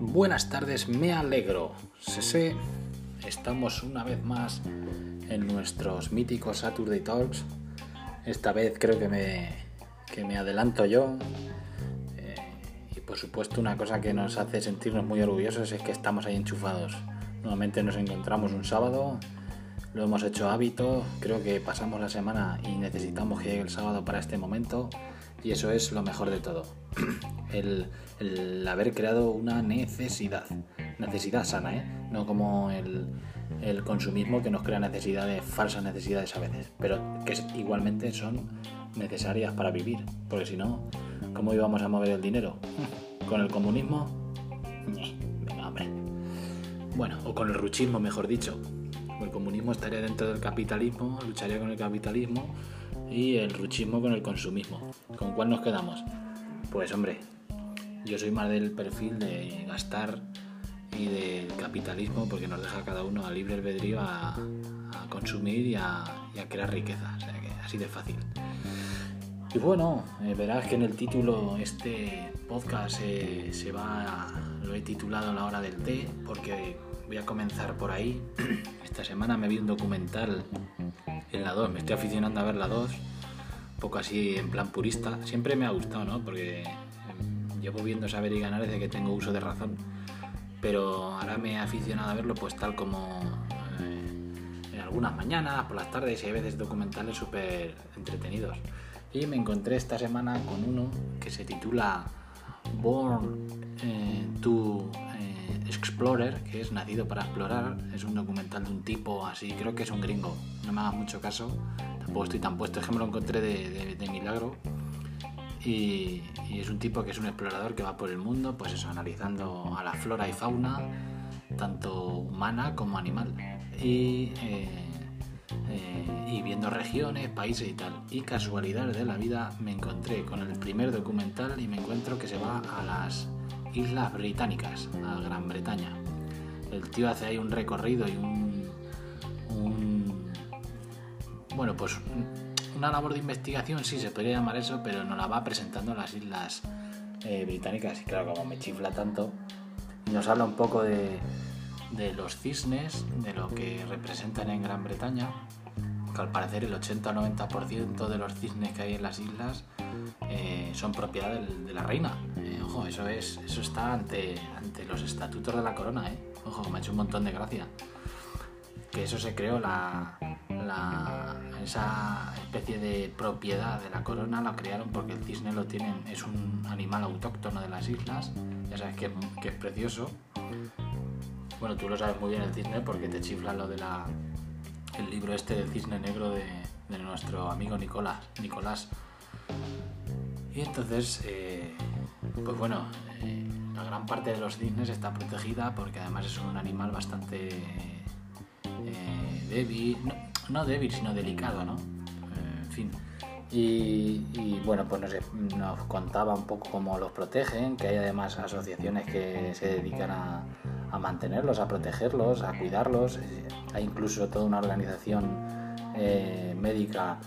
Buenas tardes, me alegro. Sese, estamos una vez más en nuestros míticos Saturday Talks. Esta vez creo que me, que me adelanto yo. Eh, y por supuesto una cosa que nos hace sentirnos muy orgullosos es que estamos ahí enchufados. Nuevamente nos encontramos un sábado, lo hemos hecho hábito, creo que pasamos la semana y necesitamos que llegue el sábado para este momento y eso es lo mejor de todo. El, haber creado una necesidad, necesidad sana, ¿eh? no como el, el consumismo que nos crea necesidades, falsas necesidades a veces, pero que igualmente son necesarias para vivir, porque si no, ¿cómo íbamos a mover el dinero? ¿Con el comunismo? Venga, hombre. Bueno, o con el ruchismo, mejor dicho. El comunismo estaría dentro del capitalismo, lucharía con el capitalismo y el ruchismo con el consumismo. ¿Con cuál nos quedamos? Pues hombre, yo soy más del perfil de gastar y del capitalismo porque nos deja cada uno a libre albedrío a, consumir y a, y a, crear riqueza. O sea que así de fácil. Y bueno, eh, verás que en el título este podcast eh, se va, lo he titulado La hora del té porque voy a comenzar por ahí. Esta semana me vi un documental en la 2, me estoy aficionando a ver la 2, un poco así en plan purista. Siempre me ha gustado, ¿no? Porque em, llevo viendo saber y ganar desde que tengo uso de razón. Pero ahora me he aficionado a verlo pues tal como eh, en algunas mañanas, por las tardes y hay veces documentales súper entretenidos. Y me encontré esta semana con uno que se titula Born eh, to Explorer, que es Nacido para Explorar. Es un documental de un tipo así, creo que es un gringo. No me hagas mucho caso, tampoco estoy tan puesto. Es que me lo encontré de, milagro. Y, es un tipo que es un explorador que va por el mundo, pues eso, analizando a la flora y fauna, tanto humana como animal. Y. Eh, eh, y viendo regiones, países y tal. Y casualidad de la vida me encontré con el primer documental y me encuentro que se va a las Islas Británicas, a Gran Bretaña. El tío hace ahí un recorrido y un, bueno, pues una labor de investigación, sí se podría llamar eso, pero nos la va presentando en las Islas eh, Británicas. Y claro, como me chifla tanto, nos habla un poco de, los cisnes, de lo que representan en Gran Bretaña, que al parecer el 80 o 90% de los cisnes que hay en las islas eh, son propiedad de la reina. Eso, es, eso está ante, ante los estatutos de la corona, eh. Ojo, me ha hecho un montón de gracia. Que eso se creó, la, la, esa especie de propiedad de la corona la crearon porque el cisne lo tienen, es un animal autóctono de las islas, ya sabes que, que es precioso, bueno, tú lo sabes muy bien el cisne porque te chifla lo de la el libro este del cisne negro de, de nuestro amigo Nicolás. Nicolás. Y entonces, eh, pues bueno, eh, la gran parte de los cisnes está protegida porque además es un animal bastante eh, débil, no, débil, sino delicado, ¿no? en fin. Y, bueno, pues nos, contaba un poco cómo los protegen, que hay además asociaciones que se dedican a, mantenerlos, a protegerlos, a cuidarlos. Hay incluso toda una organización eh, médica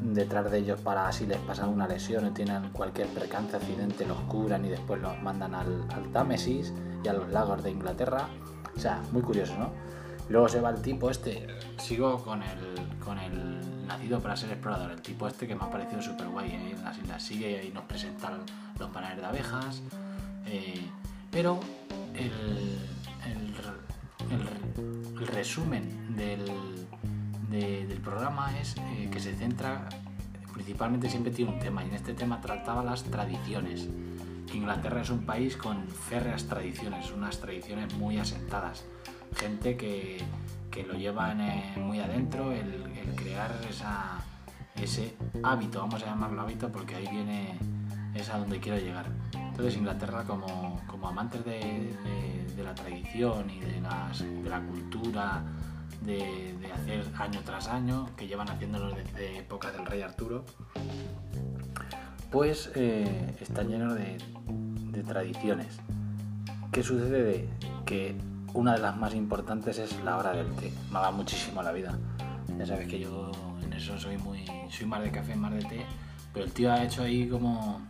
detrás de ellos para si les pasa una lesión o tienen cualquier percance, accidente, los curan y después los mandan al, Támesis y a los lagos de Inglaterra. O sea, muy curioso, ¿no? Luego se va el tipo este, sigo con el, con el nacido para ser explorador, el tipo este que me ha parecido súper guay ¿eh? en las islas sigue y nos presenta los paneles de abejas, eh, pero el, el, resumen del, de, del programa es eh, que se centra, principalmente siempre tiene un tema, y en este tema trataba las tradiciones. Inglaterra es un país con férreas tradiciones, unas tradiciones muy asentadas. Gente que, que lo llevan eh, muy adentro, el, el crear esa, ese hábito, vamos a llamarlo hábito porque ahí viene, es a donde quiero llegar. Entonces Inglaterra como, como amantes de, de, de, la tradición y de, las, de la cultura, de, hacer año tras año, que llevan haciéndolo desde época del rey Arturo, pues eh, está lleno de, de tradiciones. ¿Qué sucede? Que una de las más importantes es la hora del té. Me va muchísimo la vida. Ya sabes que yo en eso soy muy soy más de café, más de té, Pero el tío ha hecho ahí como,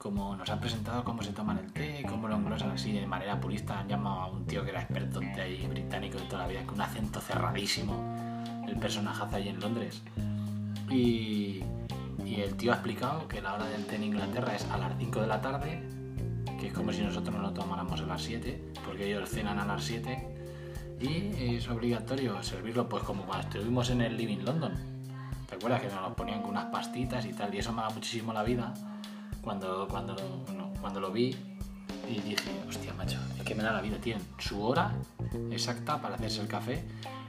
como nos ha presentado cómo se toman el té, cómo lo englosan así de manera purista. Han llamado a un tío que era experto en té ahí, británico de toda la vida, con un acento cerradísimo, el personaje ahí en Londres. Y, y el tío ha explicado que la hora del té en Inglaterra es a las 5 de la tarde, que es como si nosotros no lo tomáramos a las 7, porque ellos cenan a las 7 y es obligatorio servirlo pues como cuando estuvimos en el Living London. ¿Te acuerdas que nos lo ponían con unas pastitas y tal? Y eso me da muchísimo la vida cuando, cuando, cuando lo vi y dije, hostia, macho, es que me da la vida. Tienen su hora exacta para hacerse el café.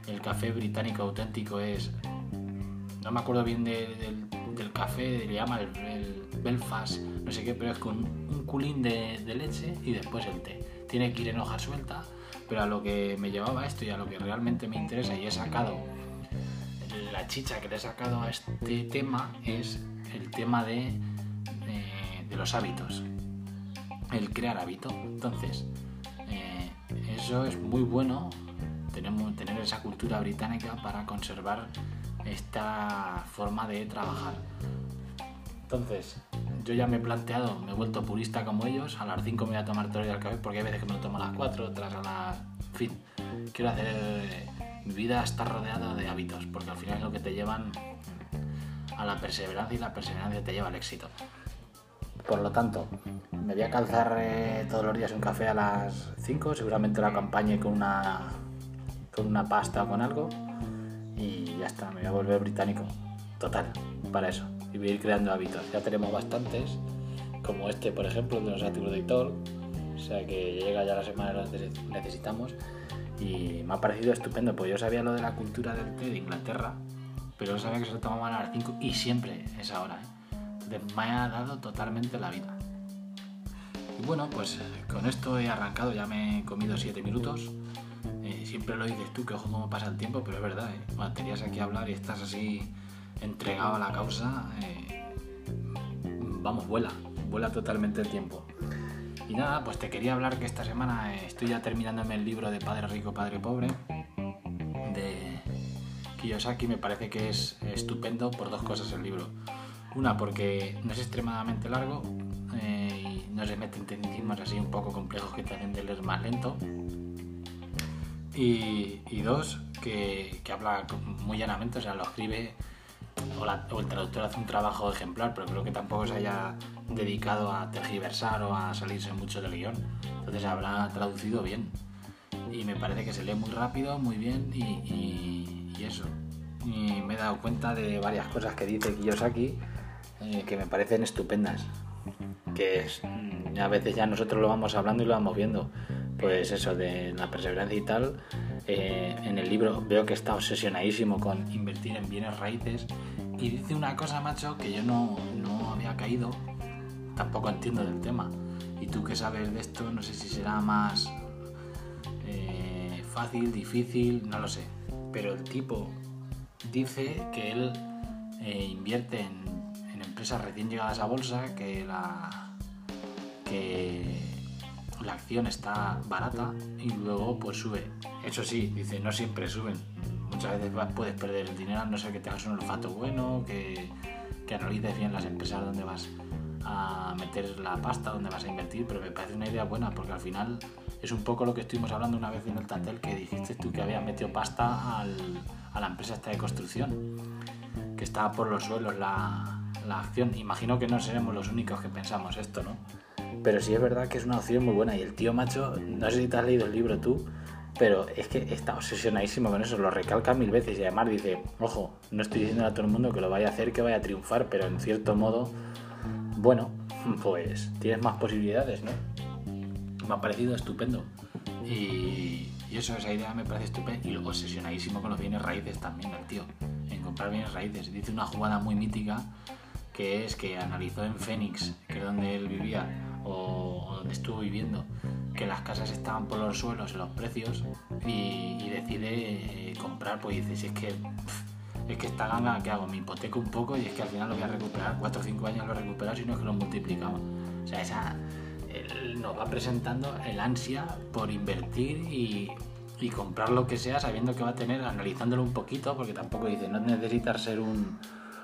El café británico auténtico es, no me acuerdo bien del, café, le llama el, Belfast, no sé qué, pero es con un culín de, de leche y después el té. Tiene que ir en hoja suelta pero a lo que me llevaba esto y a lo que realmente me interesa y he sacado, la chicha que le he sacado a este tema es el tema de, de, los hábitos, el crear hábito. Entonces, eh, eso es muy bueno, tener esa cultura británica para conservar esta forma de trabajar. Entonces, yo ya me he planteado, me he vuelto purista como ellos, a las 5 me voy a tomar todo el café porque hay veces que me lo tomo a las 4, otras a las... En fin, quiero hacer... Mi vida está rodeada de hábitos, porque al final es lo que te llevan a la perseverancia y la perseverancia te lleva al éxito. Por lo tanto, me voy a calzar eh, todos los días un café a las 5, seguramente lo acompañe con una, con una pasta o con algo y ya está, me voy a volver británico. Total, para eso y voy a ir creando hábitos. Ya tenemos bastantes, como este, por ejemplo, de los Saturday Talk, o sea que llega ya la semana que necesitamos y me ha parecido estupendo, pues yo sabía lo de la cultura del té de Inglaterra, pero no sabía que se lo tomaban a las 5 y siempre es ahora. ¿eh? Me ha dado totalmente la vida. Y bueno, pues con esto he arrancado, ya me he comido 7 minutos. Eh, siempre lo dices tú, que ojo cómo pasa el tiempo, pero es verdad, ¿eh? cuando tenías aquí a hablar y estás así entregado a la causa, eh, vamos, vuela, vuela totalmente el tiempo. Y nada, pues te quería hablar que esta semana estoy ya terminándome el libro de Padre Rico, Padre Pobre de Kiyosaki. Me parece que es estupendo por dos cosas el libro. Una, porque no es extremadamente largo eh, y no se mete en tecnicismos así un poco complejos que te hacen de leer más lento. Y, dos, que, que habla muy llanamente, o sea, lo escribe o, el traductor hace un trabajo ejemplar, pero creo que tampoco se haya dedicado a tergiversar o a salirse mucho del guion. Entonces habrá traducido bien. Y me parece que se lee muy rápido, muy bien y, eso. Y me he dado cuenta de varias cosas que dice Kiyosaki eh, que me parecen estupendas. Que es, mm, a veces ya nosotros lo vamos hablando y lo vamos viendo. Pues eso, de la perseverancia y tal. Eh, en el libro veo que está obsesionadísimo con invertir en bienes raíces y dice una cosa, macho, que yo no, no había caído, tampoco entiendo del tema. Y tú que sabes de esto, no sé si será más eh, fácil, difícil, no lo sé. Pero el tipo dice que él eh, invierte en, empresas recién llegadas a bolsa, que la, que la acción está barata y luego pues sube. Eso sí, dice, no siempre suben muchas veces puedes perder el dinero a no ser que tengas un olfato bueno, que, que analices bien las empresas donde vas a meter la pasta, donde vas a invertir, pero me parece una idea buena porque al final es un poco lo que estuvimos hablando una vez en el Tantel que dijiste tú que habías metido pasta a la empresa esta de construcción, que estaba por los suelos la, la acción. Imagino que no seremos los únicos que pensamos esto, ¿no? Pero sí es verdad que es una opción muy buena y el tío macho, no sé si te has leído el libro tú, pero es que está obsesionadísimo con eso, lo recalca mil veces y además dice, ojo, no estoy diciendo a todo el mundo que lo vaya a hacer, que vaya a triunfar, pero en cierto modo, bueno, pues tienes más posibilidades, ¿no? Me ha parecido estupendo. Y, eso, esa idea me parece estupenda. Y obsesionadísimo con los bienes raíces también, el tío, en comprar bienes raíces. Dice una jugada muy mítica que es que analizó en Phoenix, que es donde él vivía, o donde estuvo viviendo, que las casas estaban por los suelos en los precios y, decide eh, comprar, pues dice, si es que es que esta ganga que hago, me hipoteco un poco y es que al final lo voy a recuperar, 4 o 5 años lo he recuperado, sino que lo multiplicamos. O sea, esa, nos va presentando el ansia por invertir y, y, comprar lo que sea sabiendo que va a tener, analizándolo un poquito, porque tampoco dice, no necesitas ser un,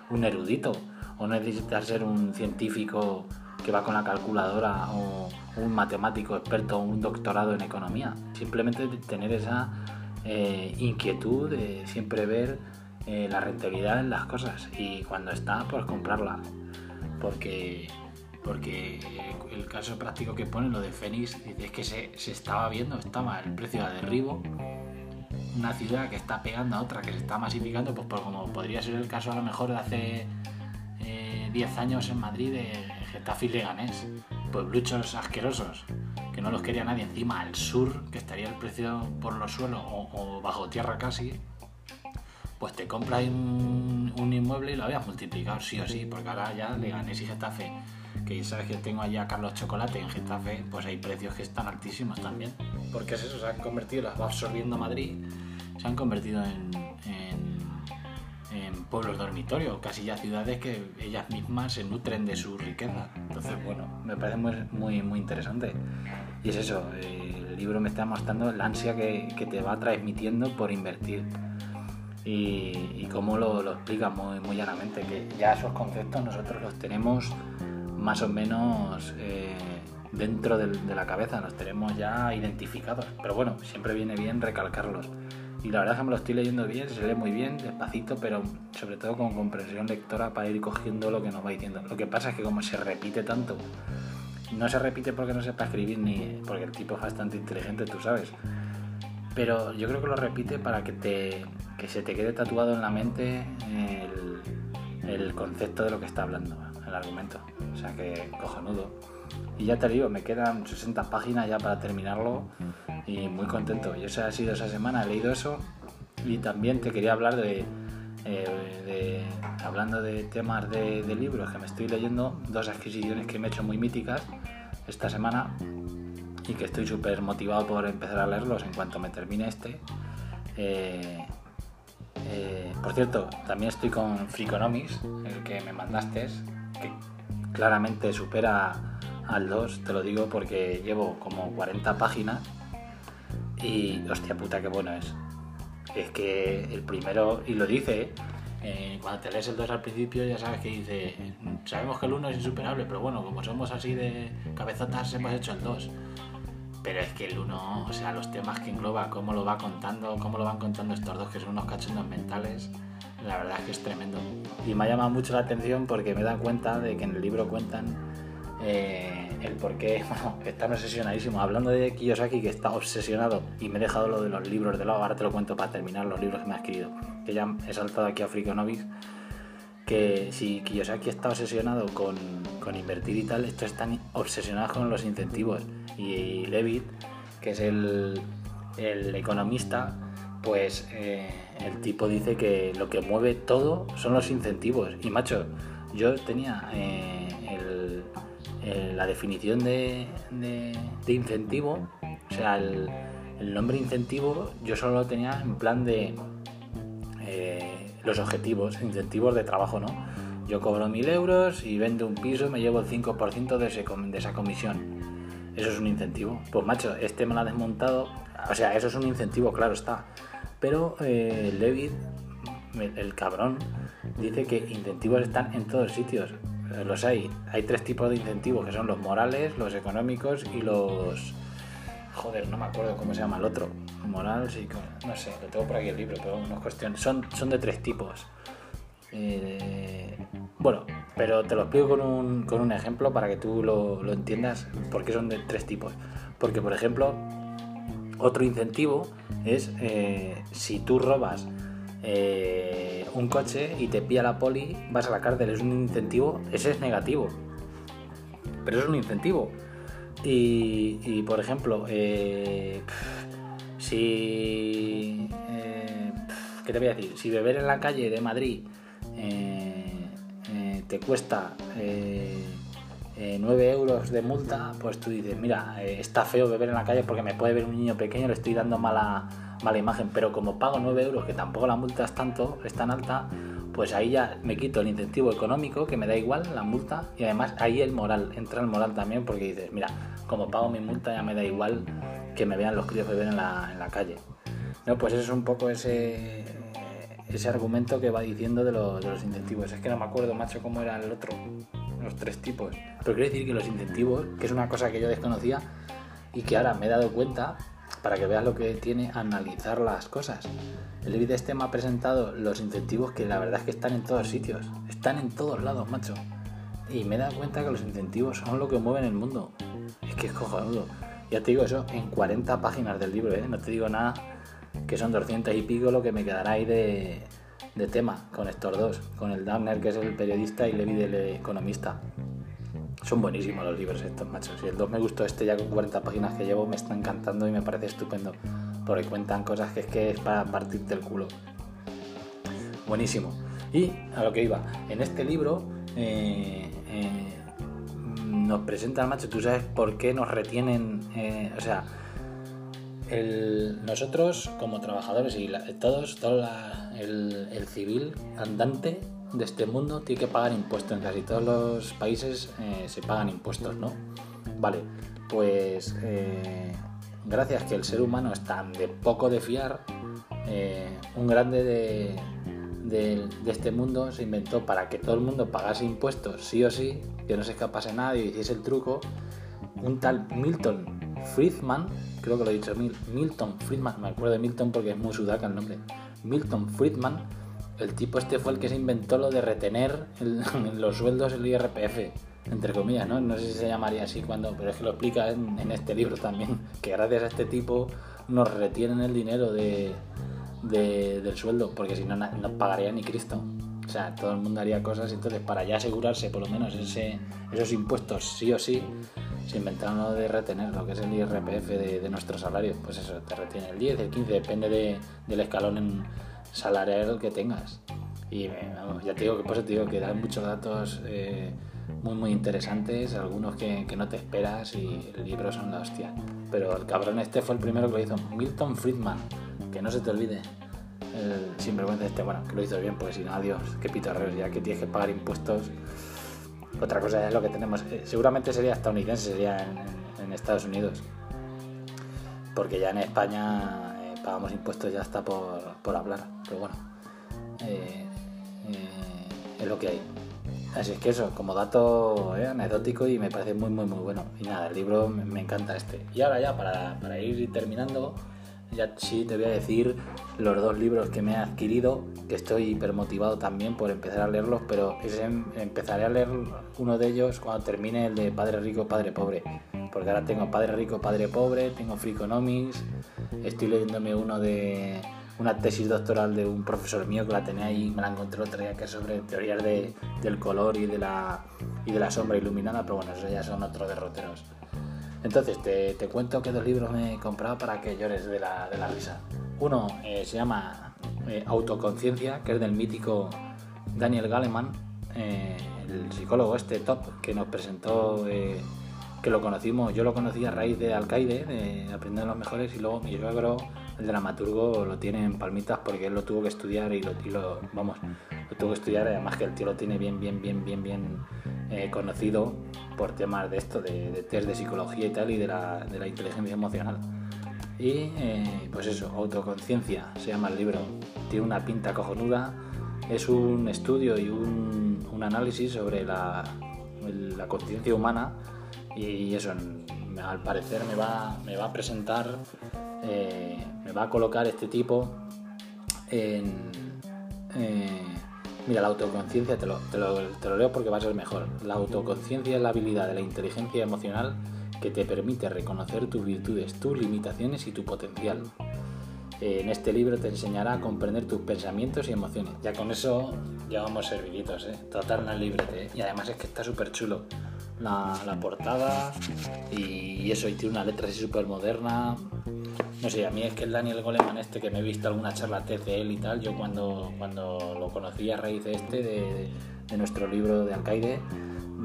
un erudito o no necesitas ser un científico que va con la calculadora o un matemático experto o un doctorado en economía. Simplemente tener esa eh, inquietud de siempre ver eh, la rentabilidad en las cosas y cuando está, pues comprarla. Porque, porque el caso práctico que pone, lo de Fénix, es que se, se estaba viendo, estaba el precio de derribo una ciudad que está pegando a otra que se está masificando, pues por como podría ser el caso a lo mejor de hace 10 eh, años en Madrid de Getafe y Leganés, puebluchos asquerosos, que no los quería nadie. Encima, al sur, que estaría el precio por los suelos o, bajo tierra casi, pues te compras un, inmueble y lo habías multiplicado sí o sí, porque ahora ya Leganés y Getafe, que sabes que tengo allá Carlos Chocolate en Getafe, pues hay precios que están altísimos también, porque es eso, se han convertido, las va absorbiendo Madrid se han convertido en, pueblos dormitorios, casi ya ciudades que ellas mismas se nutren de su riqueza. Entonces, bueno, me parece muy, muy, interesante. Y es eso, el libro me está mostrando la ansia que, te va transmitiendo por invertir. Y, cómo lo, explica muy, muy llanamente, que ya esos conceptos nosotros los tenemos más o menos eh, dentro de la cabeza, los tenemos ya identificados. Pero bueno, siempre viene bien recalcarlos. Y la verdad es que me lo estoy leyendo bien, se lee muy bien, despacito, pero sobre todo con comprensión lectora para ir cogiendo lo que nos va diciendo. Lo que pasa es que como se repite tanto, no se repite porque no sepa escribir ni porque el tipo es bastante inteligente, tú sabes. Pero yo creo que lo repite para que, te, que se te quede tatuado en la mente el, el concepto de lo que está hablando, el argumento. O sea que cojonudo. Y ya te digo, me quedan 60 páginas ya para terminarlo y muy contento. Y esa ha sido esa semana, he leído eso y también te quería hablar de, eh, hablando de temas de, libros que me estoy leyendo, dos adquisiciones que me he hecho muy míticas esta semana y que estoy súper motivado por empezar a leerlos en cuanto me termine este. Eh, eh, por cierto, también estoy con Freakonomics, el que me mandaste, que claramente supera al 2, te lo digo porque llevo como 40 páginas y hostia puta, qué bueno es. Es que el primero, y lo dice, eh, cuando te lees el 2 al principio ya sabes que dice, sabemos que el 1 es insuperable, pero bueno, como somos así de cabezotas hemos hecho el 2. Pero es que el 1, o sea, los temas que engloba, cómo lo va contando, cómo lo van contando estos dos, que son unos cachondos mentales, la verdad es que es tremendo. Y me ha llamado mucho la atención porque me da cuenta de que en el libro cuentan eh, el por qué bueno, están obsesionadísimos. Hablando de Kiyosaki, que está obsesionado, y me he dejado lo de los libros de lado, ahora te lo cuento para terminar los libros que me ha escrito, que ya he saltado aquí a Freakonomics, que si Kiyosaki está obsesionado con, con invertir y tal, estos están obsesionados con los incentivos. Y Levitt, que es el, el economista, pues eh, el tipo dice que lo que mueve todo son los incentivos. Y macho, yo tenía eh, el, eh, la definición de, incentivo, o sea, el, nombre incentivo, yo solo lo tenía en plan de eh, los objetivos, incentivos de trabajo, ¿no? Yo cobro mil euros y vendo un piso, me llevo el 5% de, de esa comisión. Eso es un incentivo. Pues macho, este me lo ha desmontado. O sea, eso es un incentivo, claro está. Pero eh, Levitt, el cabrón, dice que incentivos están en todos sitios. Eh, los hay. Hay tres tipos de incentivos, que son los morales, los económicos y los... Joder, no me acuerdo cómo se llama el otro. Moral, sí, no sé, lo tengo por aquí el libro, pero no es cuestión. Son, son de tres tipos. Eh, bueno, pero te lo explico con un, con un ejemplo para que tú lo, lo entiendas, porque son de tres tipos. Porque, por ejemplo, otro incentivo es eh, si tú robas un coche y te pilla la poli, vas a la cárcel, es un incentivo, ese es negativo, pero es un incentivo. Y, por ejemplo, eh, si... Eh, ¿Qué te voy a decir? Si beber en la calle de Madrid eh, te cuesta 9 euros de multa, pues tú dices, mira, está feo beber en la calle porque me puede ver un niño pequeño, le estoy dando mala, mala imagen, pero como pago 9 euros, que tampoco la multa es tanto, es tan alta, pues ahí ya me quito el incentivo económico, que me da igual la multa, y además ahí el moral, entra el moral también, porque dices, mira, como pago mi multa ya me da igual que me vean los críos beber en la, en la calle. No, pues eso es un poco ese, ese argumento que va diciendo de, de, los incentivos. Es que no me acuerdo, macho, cómo era el otro, los tres tipos. Pero quiero decir que los incentivos, que es una cosa que yo desconocía y que ahora me he dado cuenta, para que veas lo que tiene analizar las cosas. El vídeo este me ha presentado los incentivos que la verdad es que están en todos sitios, están en todos lados, macho. Y me he dado cuenta que los incentivos son lo que mueven el mundo. Es que es cojonudo. Ya te digo eso en 40 páginas del libro, ¿eh? no te digo nada que son 200 y pico lo que me quedará ahí de, de tema con estos dos, con el Dahmer que es el periodista y Levi el economista. Son buenísimos los libros estos, machos. Y el 2 me gustó este ya con 40 páginas que llevo, me está encantando y me parece estupendo. Porque cuentan cosas que es que es para partirte el culo. Buenísimo. Y a lo que iba, en este libro eh, eh, nos presentan, macho, tú sabes por qué nos retienen, eh, o sea, nosotros como trabajadores y todos, todo el, civil andante de este mundo tiene que pagar impuestos. En casi todos los países se pagan impuestos, ¿no? Vale, pues gracias que el ser humano es tan de poco de fiar, un grande de, de, este mundo se inventó para que todo el mundo pagase impuestos sí o sí, que no se escapase nadie y hiciese el truco, un tal Milton Friedman, creo que lo he dicho, Milton Friedman, me acuerdo de Milton porque es muy sudaca el nombre, Milton Friedman, el tipo este fue el que se inventó lo de retener en los sueldos el IRPF, entre comillas, ¿no? No sé si se llamaría así cuando, pero es que lo explica en, este libro también, que gracias a este tipo nos retienen el dinero de, del sueldo, porque si no, no pagaría ni Cristo. O sea, todo el mundo haría cosas, entonces para ya asegurarse por lo menos esos impuestos sí o sí, se inventaron lo de retener lo que es el IRPF de, de nuestro salario. Pues eso, te retiene el 10, el 15, depende de, del escalón salarial que tengas. Y ya te digo que por eso te digo que dan muchos datos eh, muy muy interesantes, algunos que, que, no te esperas y el libro son la hostia. Pero el cabrón este fue el primero que lo hizo, Milton Friedman que no se te olvide el sinvergüenza este, bueno, que lo hizo bien, porque si no, adiós, qué pitorreos, ya que tienes que pagar impuestos. Otra cosa es lo que tenemos, eh, seguramente sería estadounidense, sería en, Estados Unidos, porque ya en España eh, pagamos impuestos ya está por, por hablar, pero bueno, eh, es lo que hay. Así es que eso, como dato anecdótico y me parece muy, muy, muy bueno. Y nada, el libro me, encanta este. Y ahora ya, para, para ir terminando, ya sí te voy a decir los dos libros que me he adquirido, que estoy hipermotivado también por empezar a leerlos, pero empezaré a leer uno de ellos cuando termine el de Padre Rico, Padre Pobre. Porque ahora tengo Padre Rico, Padre Pobre, tengo Freakonomics, estoy leyéndome uno de una tesis doctoral de un profesor mío que la tenía ahí, me la encontré otro día, que es sobre teorías de, del color y de, la, y de la sombra iluminada, pero bueno, esos ya son otros derroteros. Entonces, te, cuento que dos libros me he comprado para que llores de la, de la risa. Uno eh, se llama eh, Autoconciencia, que es del mítico Daniel Galeman, eh, el psicólogo este top que nos presentó, que lo conocimos, yo lo conocí a raíz de Alcaide, de Aprender los Mejores, y luego mi suegro, el dramaturgo, lo tiene en palmitas porque él lo tuvo que estudiar y lo, vamos, tuvo que estudiar, además que el tío lo tiene bien, bien, bien, bien, bien eh, conocido por temas de esto, de, test de psicología y tal, y de la, de la inteligencia emocional. Y eh, pues eso, autoconciencia se llama el libro. Tiene una pinta cojonuda, es un estudio y un, un análisis sobre la, la conciencia humana y eso al parecer me va, me va a presentar, eh, me va a colocar este tipo en, Mira, la autoconciencia, te lo, leo porque va a ser mejor. La autoconciencia es la habilidad de la inteligencia emocional que te permite reconocer tus virtudes, tus limitaciones y tu potencial. En este libro te enseñará a comprender tus pensamientos y emociones. Ya con eso ya vamos serviditos, ¿eh? En el librete. ¿eh? Y además es que está súper chulo. La, portada y eso, y tiene una letra así súper moderna. No sé, a mí es que el Daniel Goleman este, que me he visto alguna charla TED de él y tal, yo cuando, cuando lo conocí a raíz de este, de, nuestro libro de Alcaide,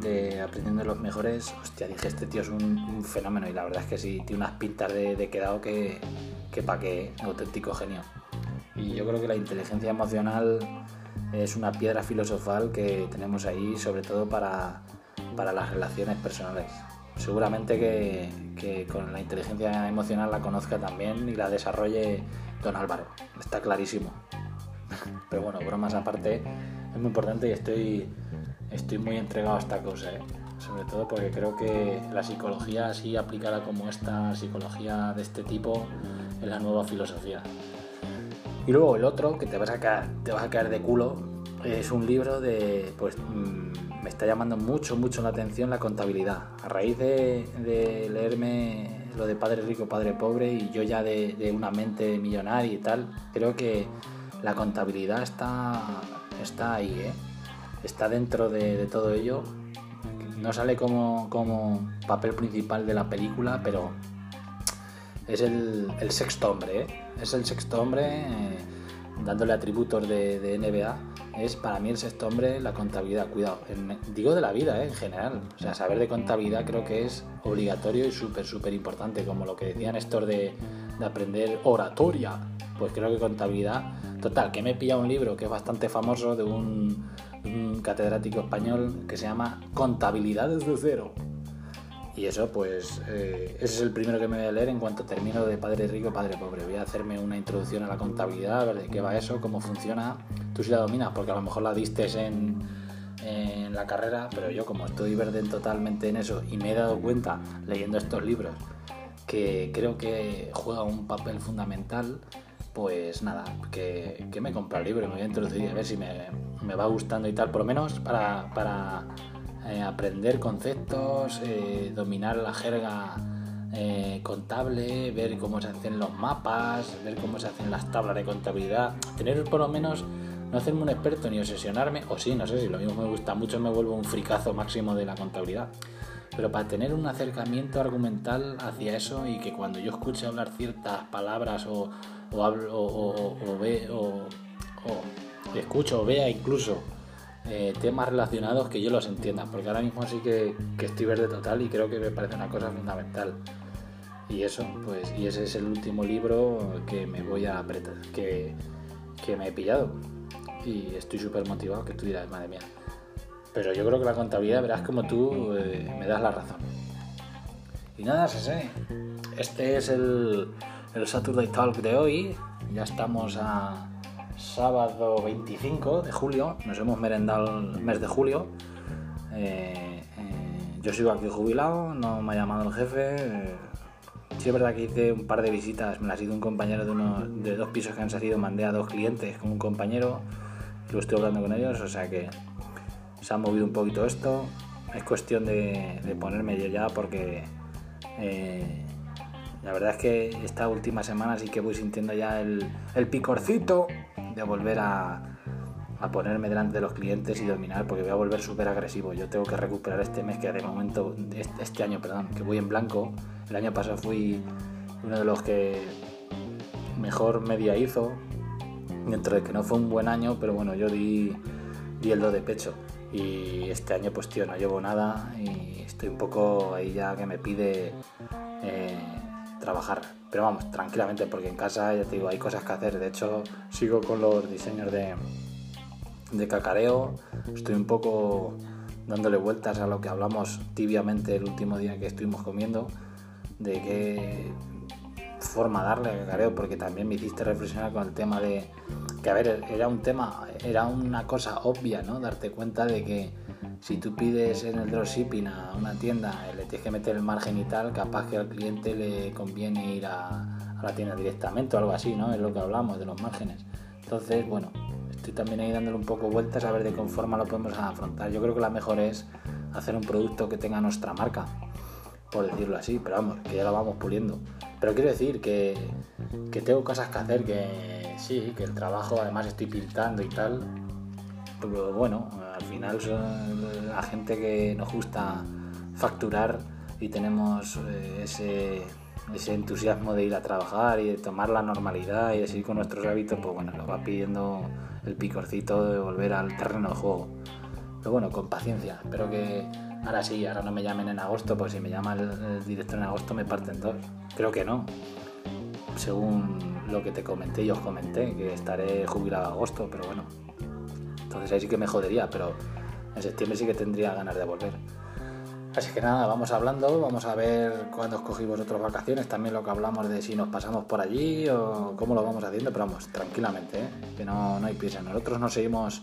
de Aprendiendo los Mejores, hostia, dije, este tío es un, fenómeno y la verdad es que sí, tiene unas pintas de, quedado que, que pa' qué, auténtico genio. Y yo creo que la inteligencia emocional es una piedra filosofal que tenemos ahí, sobre todo para, para las relaciones personales seguramente que, con la inteligencia emocional la conozca también y la desarrolle don Álvaro. Está clarísimo. Pero bueno, bromas aparte, es muy importante y estoy, estoy muy entregado a esta cosa, ¿eh? sobre todo porque creo que la psicología así aplicada como esta, psicología de este tipo, es la nueva filosofía. Y luego el otro, que te vas a caer, te vas a caer de culo, es un libro de, pues mm, me está llamando mucho, mucho la atención la contabilidad. A raíz de, leerme lo de Padre Rico, Padre Pobre y yo ya de, una mente millonaria y tal, creo que la contabilidad está, está ahí, ¿eh? está dentro de, todo ello. No sale como, papel principal de la película, pero es el, sexto hombre, ¿eh? es el sexto hombre, eh, dándole atributos de, NBA, es para mí el sexto hombre la contabilidad, cuidado, digo de la vida ¿eh? en general, o sea, saber de contabilidad creo que es obligatorio y súper, súper importante, como lo que decían estos de, de aprender oratoria, pues creo que contabilidad, total, que me he pillado un libro que es bastante famoso de un, un catedrático español que se llama Contabilidad desde cero y eso, pues, eh, ese es el primero que me voy a leer en cuanto termino de Padre Rico Padre Pobre. Voy a hacerme una introducción a la contabilidad, a ver de qué va eso, cómo funciona. Tú si la dominas, porque a lo mejor la diste en, en la carrera, pero yo como estoy verde totalmente en eso y me he dado cuenta leyendo estos libros que creo que juega un papel fundamental, pues nada, que, que me compra el libro me voy a introducir a ver si me, me va gustando y tal, por lo menos para, para eh, aprender conceptos, eh, dominar la jerga eh, contable, ver cómo se hacen los mapas, ver cómo se hacen las tablas de contabilidad, tener por lo menos, no hacerme un experto ni obsesionarme, o sí, no sé si lo mismo me gusta mucho, me vuelvo un fricazo máximo de la contabilidad, pero para tener un acercamiento argumental hacia eso y que cuando yo escuche hablar ciertas palabras o, o hablo o, o, ve, o, o escucho o vea incluso eh, temas relacionados que yo los entienda, porque ahora mismo sí que, estoy verde total y creo que me parece una cosa fundamental. Y eso, pues, y ese es el último libro que me voy a apretar, que, que me he pillado. Y estoy súper motivado, que tú dirás, madre mía. Pero yo creo que la contabilidad, verás como tú eh, me das la razón. Y nada, sé. Este es el, el Saturday Talk de hoy. Ya estamos a sábado 25 de julio, nos hemos merendado el mes de julio. Eh, eh, yo sigo aquí jubilado, no me ha llamado el jefe. Eh, sí es verdad que hice un par de visitas, me las ha ido un compañero de, uno, de dos pisos que han salido, mandé a dos clientes con un compañero, lo estoy hablando con ellos, o sea que se ha movido un poquito esto. Es cuestión de, ponerme yo ya porque la verdad es que esta última semana sí que voy sintiendo ya el, el picorcito de volver a, a, ponerme delante de los clientes y dominar, porque voy a volver súper agresivo. Yo tengo que recuperar este mes que de momento, este, año, perdón, que voy en blanco. El año pasado fui uno de los que mejor media hizo, dentro de que no fue un buen año, pero bueno, yo di, di el do de pecho. Y este año, pues tío, no llevo nada y estoy un poco ahí ya que me pide eh, trabajar pero vamos, tranquilamente, porque en casa, ya te digo, hay cosas que hacer. De hecho, sigo con los diseños de, de cacareo. Estoy un poco dándole vueltas a lo que hablamos tibiamente el último día que estuvimos comiendo, de qué forma darle a cacareo, porque también me hiciste reflexionar con el tema de que, a ver, era un tema, era una cosa obvia, ¿no? Darte cuenta de que si tú pides en el dropshipping a una tienda, le tienes que meter el margen y tal, capaz que al cliente le conviene ir a, la tienda directamente o algo así, ¿no? Es lo que hablamos de los márgenes. Entonces, bueno, estoy también ahí dándole un poco vueltas a ver de qué forma lo podemos afrontar. Yo creo que la mejor es hacer un producto que tenga nuestra marca, por decirlo así, pero vamos, que ya lo vamos puliendo. Pero quiero decir que, que tengo cosas que hacer, que sí, que el trabajo además estoy pintando y tal, pero bueno, al final la gente que nos gusta facturar y tenemos eh, ese, ese entusiasmo de ir a trabajar y de tomar la normalidad y de seguir con nuestros hábitos, pues bueno, nos va pidiendo el picorcito de volver al terreno de juego. Pero bueno, con paciencia. Espero que ahora sí, ahora no me llamen en agosto, pues si me llama el, director en agosto me parten dos. Creo que no. Según lo que te comenté y os comenté, que estaré jubilado en agosto, pero bueno, entonces ahí sí que me jodería, pero en septiembre sí que tendría ganas de volver. Así que nada, vamos hablando, vamos a ver cuándo escogí vosotros vacaciones, también lo que hablamos de si nos pasamos por allí o cómo lo vamos haciendo, pero vamos, tranquilamente, ¿eh? que no, no hay prisa. Nosotros nos seguimos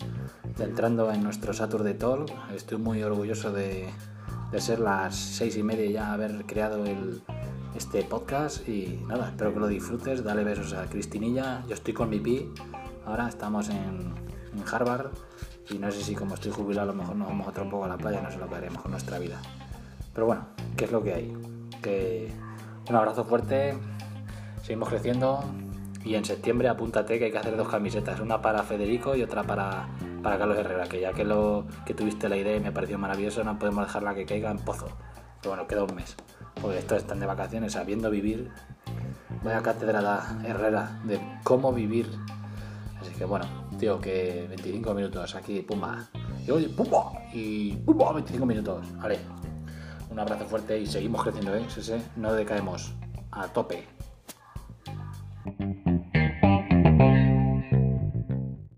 centrando en nuestro Saturday Talk, estoy muy orgulloso de, de ser las seis y media y ya haber creado el, este podcast y nada, espero que lo disfrutes, dale besos a Cristinilla, yo estoy con mi pi, ahora estamos en, en Harvard y no sé si como estoy jubilado a lo mejor nos vamos otro poco a la playa, no sé lo que haremos con nuestra vida. Pero bueno, ¿qué es lo que hay? Un abrazo fuerte, seguimos creciendo y en septiembre apúntate que hay que hacer dos camisetas, una para Federico y otra para, para Carlos Herrera, que ya que lo que tuviste la idea y me pareció maravilloso, no podemos dejarla que caiga en pozo. Pero bueno, queda un mes, porque estos están de vacaciones sabiendo vivir. Vaya cátedra Herrera de cómo vivir. Así que bueno, tío, que 25 minutos aquí, pumba. Y pumba, y pumba, 25 minutos. Vale, un abrazo fuerte y seguimos creciendo, ¿eh? Sí, sí, no decaemos. A tope.